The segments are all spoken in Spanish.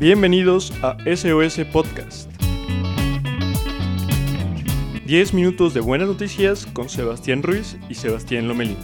Bienvenidos a SOS Podcast. 10 minutos de buenas noticias con Sebastián Ruiz y Sebastián Lomelín.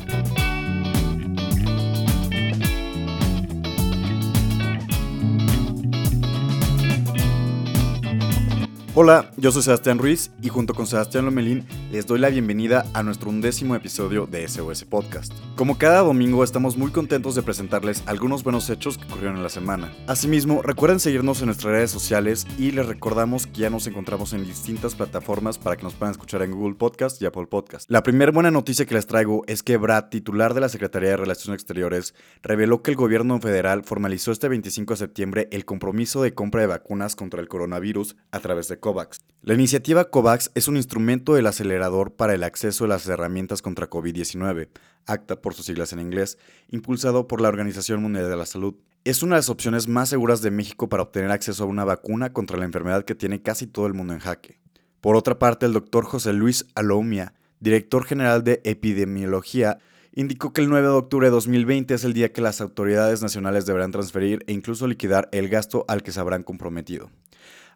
Hola, yo soy Sebastián Ruiz y junto con Sebastián Lomelín les doy la bienvenida a nuestro undécimo episodio de SOS Podcast. Como cada domingo estamos muy contentos de presentarles algunos buenos hechos que ocurrieron en la semana. Asimismo, recuerden seguirnos en nuestras redes sociales y les recordamos que ya nos encontramos en distintas plataformas para que nos puedan escuchar en Google Podcast y Apple Podcast. La primera buena noticia que les traigo es que Brad, titular de la Secretaría de Relaciones Exteriores, reveló que el gobierno federal formalizó este 25 de septiembre el compromiso de compra de vacunas contra el coronavirus a través de COVAX. La iniciativa COVAX es un instrumento del acelerador para el acceso a las herramientas contra COVID-19, ACTA por sus siglas en inglés, impulsado por la Organización Mundial de la Salud. Es una de las opciones más seguras de México para obtener acceso a una vacuna contra la enfermedad que tiene casi todo el mundo en jaque. Por otra parte, el doctor José Luis Alomia, director general de epidemiología, indicó que el 9 de octubre de 2020 es el día que las autoridades nacionales deberán transferir e incluso liquidar el gasto al que se habrán comprometido.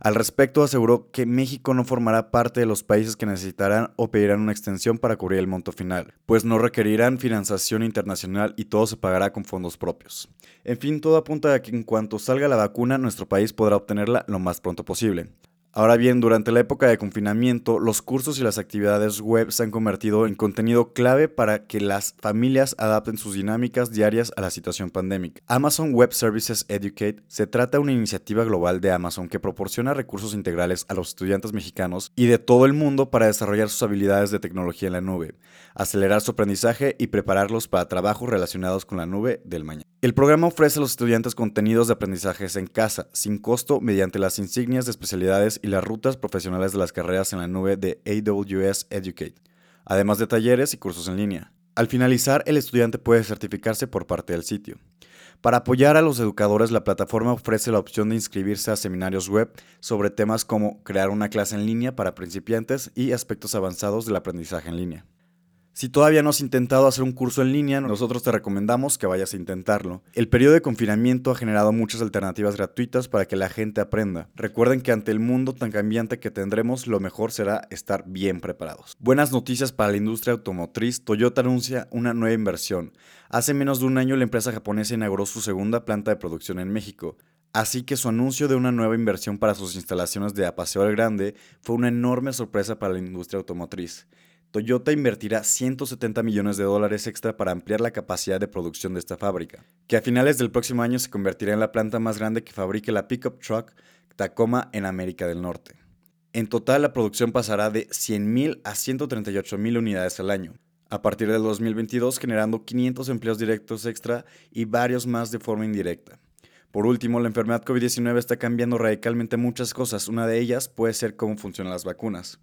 Al respecto, aseguró que México no formará parte de los países que necesitarán o pedirán una extensión para cubrir el monto final, pues no requerirán financiación internacional y todo se pagará con fondos propios. En fin, todo apunta a que en cuanto salga la vacuna, nuestro país podrá obtenerla lo más pronto posible. Ahora bien, durante la época de confinamiento, los cursos y las actividades web se han convertido en contenido clave para que las familias adapten sus dinámicas diarias a la situación pandémica. Amazon Web Services Educate se trata de una iniciativa global de Amazon que proporciona recursos integrales a los estudiantes mexicanos y de todo el mundo para desarrollar sus habilidades de tecnología en la nube, acelerar su aprendizaje y prepararlos para trabajos relacionados con la nube del mañana. El programa ofrece a los estudiantes contenidos de aprendizajes en casa, sin costo, mediante las insignias de especialidades y las rutas profesionales de las carreras en la nube de AWS Educate, además de talleres y cursos en línea. Al finalizar, el estudiante puede certificarse por parte del sitio. Para apoyar a los educadores, la plataforma ofrece la opción de inscribirse a seminarios web sobre temas como crear una clase en línea para principiantes y aspectos avanzados del aprendizaje en línea. Si todavía no has intentado hacer un curso en línea, nosotros te recomendamos que vayas a intentarlo. El periodo de confinamiento ha generado muchas alternativas gratuitas para que la gente aprenda. Recuerden que ante el mundo tan cambiante que tendremos, lo mejor será estar bien preparados. Buenas noticias para la industria automotriz. Toyota anuncia una nueva inversión. Hace menos de un año la empresa japonesa inauguró su segunda planta de producción en México. Así que su anuncio de una nueva inversión para sus instalaciones de Apaseo del Grande fue una enorme sorpresa para la industria automotriz. Toyota invertirá 170 millones de dólares extra para ampliar la capacidad de producción de esta fábrica, que a finales del próximo año se convertirá en la planta más grande que fabrique la pickup truck Tacoma en América del Norte. En total, la producción pasará de 100.000 a 138.000 unidades al año, a partir del 2022 generando 500 empleos directos extra y varios más de forma indirecta. Por último, la enfermedad COVID-19 está cambiando radicalmente muchas cosas. Una de ellas puede ser cómo funcionan las vacunas.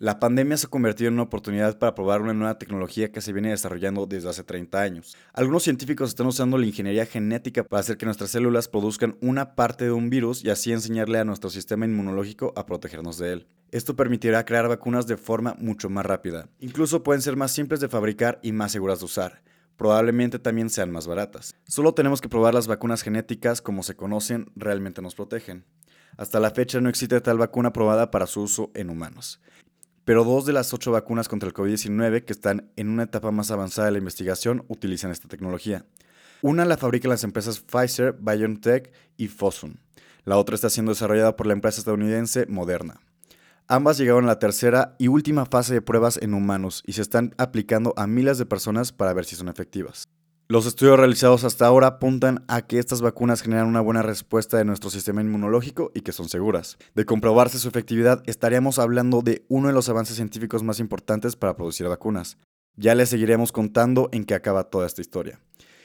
La pandemia se ha convertido en una oportunidad para probar una nueva tecnología que se viene desarrollando desde hace 30 años. Algunos científicos están usando la ingeniería genética para hacer que nuestras células produzcan una parte de un virus y así enseñarle a nuestro sistema inmunológico a protegernos de él. Esto permitirá crear vacunas de forma mucho más rápida. Incluso pueden ser más simples de fabricar y más seguras de usar probablemente también sean más baratas. Solo tenemos que probar las vacunas genéticas como se conocen realmente nos protegen. Hasta la fecha no existe tal vacuna probada para su uso en humanos pero dos de las ocho vacunas contra el COVID-19 que están en una etapa más avanzada de la investigación utilizan esta tecnología. Una la fabrican las empresas Pfizer, BioNTech y Fosun. La otra está siendo desarrollada por la empresa estadounidense Moderna. Ambas llegaron a la tercera y última fase de pruebas en humanos y se están aplicando a miles de personas para ver si son efectivas. Los estudios realizados hasta ahora apuntan a que estas vacunas generan una buena respuesta de nuestro sistema inmunológico y que son seguras. De comprobarse su efectividad, estaríamos hablando de uno de los avances científicos más importantes para producir vacunas. Ya les seguiremos contando en qué acaba toda esta historia.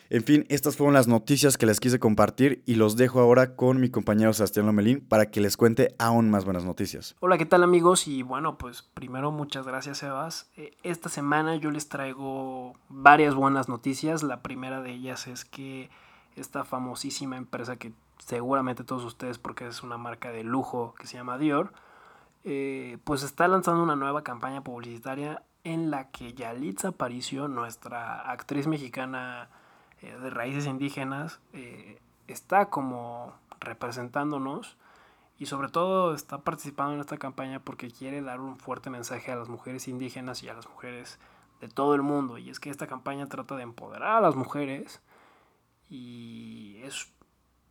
En fin, estas fueron las noticias que les quise compartir y los dejo ahora con mi compañero Sebastián Lomelín para que les cuente aún más buenas noticias. Hola, ¿qué tal amigos? Y bueno, pues primero muchas gracias Sebas. Eh, esta semana yo les traigo varias buenas noticias. La primera de ellas es que esta famosísima empresa que seguramente todos ustedes porque es una marca de lujo que se llama Dior, eh, pues está lanzando una nueva campaña publicitaria en la que Yalitza Aparicio, nuestra actriz mexicana, eh, de raíces indígenas eh, está como representándonos y sobre todo está participando en esta campaña porque quiere dar un fuerte mensaje a las mujeres indígenas y a las mujeres de todo el mundo. Y es que esta campaña trata de empoderar a las mujeres y es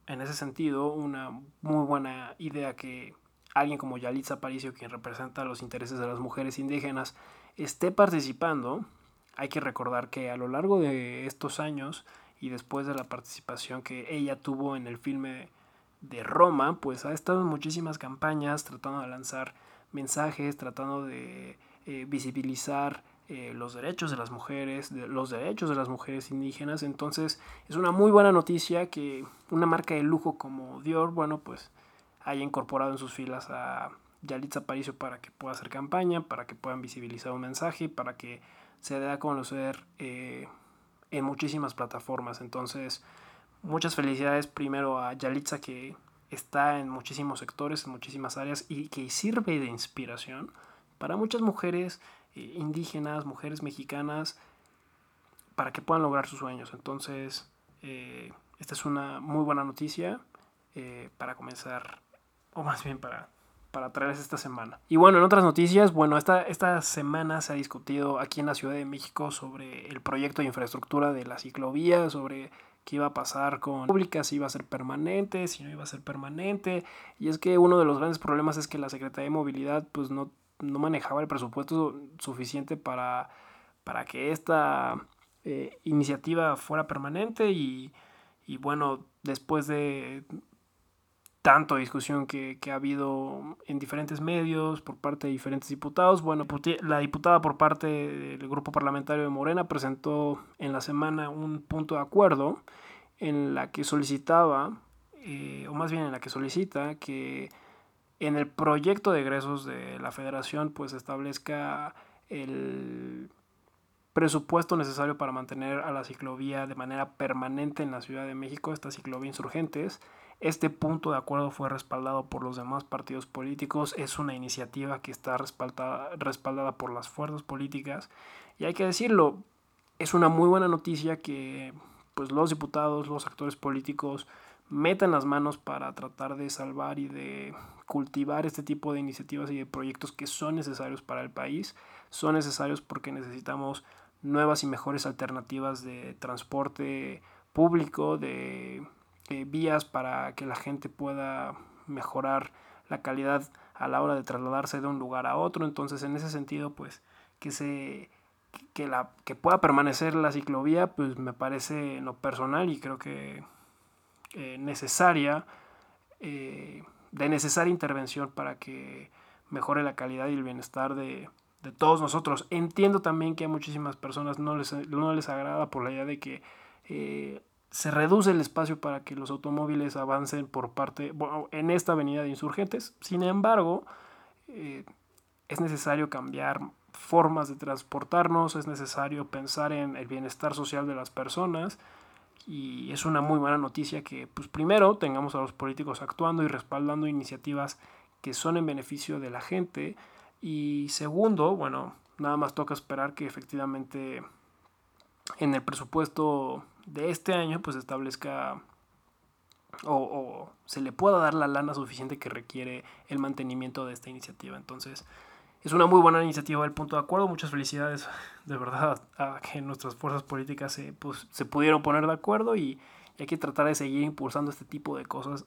en ese sentido una muy buena idea que alguien como Yalitza Aparicio, quien representa los intereses de las mujeres indígenas, esté participando. Hay que recordar que a lo largo de estos años y después de la participación que ella tuvo en el filme de Roma, pues ha estado en muchísimas campañas tratando de lanzar mensajes, tratando de eh, visibilizar eh, los derechos de las mujeres, los derechos de las mujeres indígenas. Entonces es una muy buena noticia que una marca de lujo como Dior, bueno, pues haya incorporado en sus filas a Yalitza Aparicio para que pueda hacer campaña, para que puedan visibilizar un mensaje, para que se dé a conocer eh, en muchísimas plataformas. Entonces, muchas felicidades primero a Yalitza que está en muchísimos sectores, en muchísimas áreas y que sirve de inspiración para muchas mujeres eh, indígenas, mujeres mexicanas, para que puedan lograr sus sueños. Entonces, eh, esta es una muy buena noticia para comenzar, o más bien para, para traerles esta semana. Y bueno, en otras noticias, bueno, esta, esta semana se ha discutido aquí en la Ciudad de México sobre el proyecto de infraestructura de la ciclovía, sobre qué iba a pasar con públicas, si iba a ser permanente, si no iba a ser permanente. Y es que uno de los grandes problemas es que la Secretaría de Movilidad pues no no manejaba el presupuesto suficiente para, para que esta eh, iniciativa fuera permanente y, bueno, después de tanto discusión que, ha habido en diferentes medios por parte de diferentes diputados. Bueno, la diputada por parte del grupo parlamentario de Morena presentó en la semana un punto de acuerdo en la que solicitaba, eh, o más bien en la que solicita que en el proyecto de egresos de la federación pues establezca el presupuesto necesario para mantener a la ciclovía de manera permanente en la Ciudad de México, esta ciclovía insurgentes. Este punto de acuerdo fue respaldado por los demás partidos políticos, es una iniciativa que está respaldada, respaldada por las fuerzas políticas y hay que decirlo, es una muy buena noticia que pues los diputados, los actores políticos metan las manos para tratar de salvar y de cultivar este tipo de iniciativas y de proyectos que son necesarios para el país. Son necesarios porque necesitamos nuevas y mejores alternativas de transporte público, de, vías para que la gente pueda mejorar la calidad a la hora de trasladarse de un lugar a otro. Entonces, en ese sentido, pues que se que la que pueda permanecer la ciclovía, pues me parece lo personal y creo que eh, necesaria, eh, de necesaria intervención para que mejore la calidad y el bienestar de, todos nosotros. Entiendo también que a muchísimas personas no les, no les agrada por la idea de que eh, se reduce el espacio para que los automóviles avancen por parte, bueno, en esta avenida de insurgentes. Sin embargo, es necesario cambiar formas de transportarnos, es necesario pensar en el bienestar social de las personas y es una muy buena noticia que, pues primero, tengamos a los políticos actuando y respaldando iniciativas que son en beneficio de la gente. Y segundo, bueno, nada más toca esperar que efectivamente en el presupuesto de este año pues establezca o, o, se le pueda dar la lana suficiente que requiere el mantenimiento de esta iniciativa. Entonces, es una muy buena iniciativa el punto de acuerdo. Muchas felicidades de verdad a que nuestras fuerzas políticas se, pues, se pudieron poner de acuerdo y hay que tratar de seguir impulsando este tipo de cosas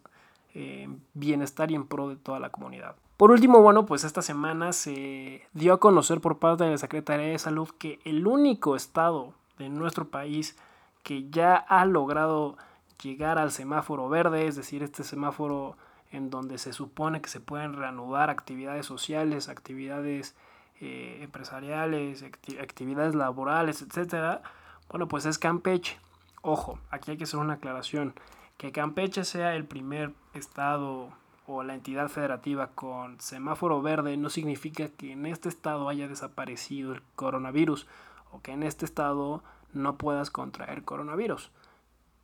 en bienestar y en pro de toda la comunidad. Por último, bueno, pues esta semana se dio a conocer por parte de la Secretaría de Salud que el único estado de nuestro país que ya ha logrado llegar al semáforo verde, es decir, este semáforo en donde se supone que se pueden reanudar actividades sociales, actividades eh, empresariales, actividades laborales, etcétera, bueno, pues es Campeche. Ojo, aquí hay que hacer una aclaración. Que Campeche sea el primer estado o la entidad federativa con semáforo verde no significa que en este estado haya desaparecido el coronavirus o que en este estado no puedas contraer coronavirus.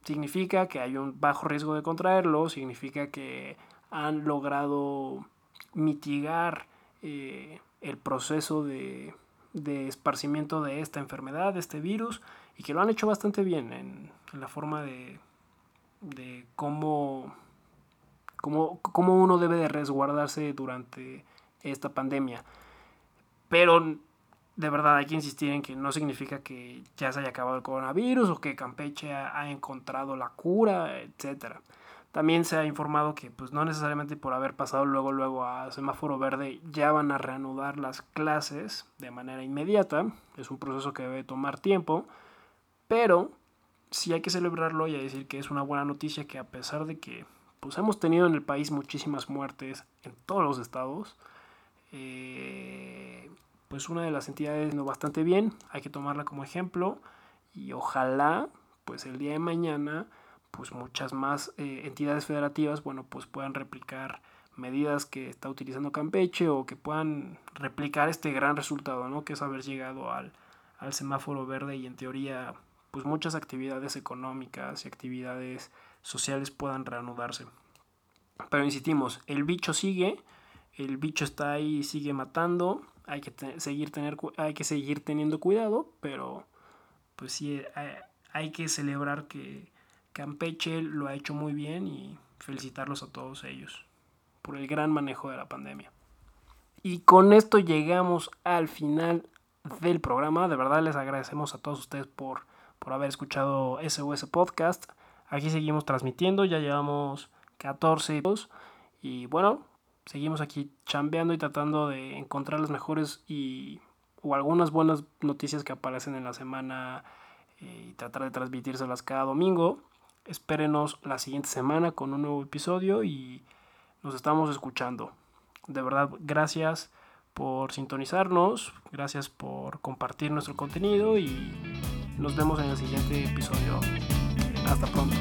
Significa que hay un bajo riesgo de contraerlo, significa que han logrado mitigar eh, el proceso de, esparcimiento de esta enfermedad, de este virus, y que lo han hecho bastante bien en, la forma de, cómo cómo, cómo uno debe de resguardarse durante esta pandemia. Pero de verdad hay que insistir en que no significa que ya se haya acabado el coronavirus o que Campeche ha, encontrado la cura, etc. También se ha informado que pues no necesariamente por haber pasado luego luego a semáforo verde ya van a reanudar las clases de manera inmediata. Es un proceso que debe tomar tiempo, pero sí hay que celebrarlo y decir que es una buena noticia que a pesar de que pues hemos tenido en el país muchísimas muertes en todos los estados, eh, pues una de las entidades no bastante bien, hay que tomarla como ejemplo y ojalá pues el día de mañana pues muchas más eh, entidades federativas bueno pues puedan replicar medidas que está utilizando Campeche o que puedan replicar este gran resultado, ¿no? Que es haber llegado al, al semáforo verde y en teoría pues muchas actividades económicas y actividades sociales puedan reanudarse. Pero insistimos, el bicho sigue, el bicho está ahí y sigue matando, hay que seguir tener hay que seguir teniendo cuidado pero pues sí hay, hay, que celebrar que Campeche lo ha hecho muy bien y felicitarlos a todos ellos por el gran manejo de la pandemia. Y con esto llegamos al final del programa. De verdad les agradecemos a todos ustedes por por haber escuchado SOS Podcast. Aquí seguimos transmitiendo ya llevamos 14 y bueno seguimos aquí chambeando y tratando de encontrar las mejores y o algunas buenas noticias que aparecen en la semana eh, y tratar de transmitírselas cada domingo. Espérenos la siguiente semana con un nuevo episodio y nos estamos escuchando. De verdad, gracias por sintonizarnos, gracias por compartir nuestro contenido y nos vemos en el siguiente episodio. Hasta pronto.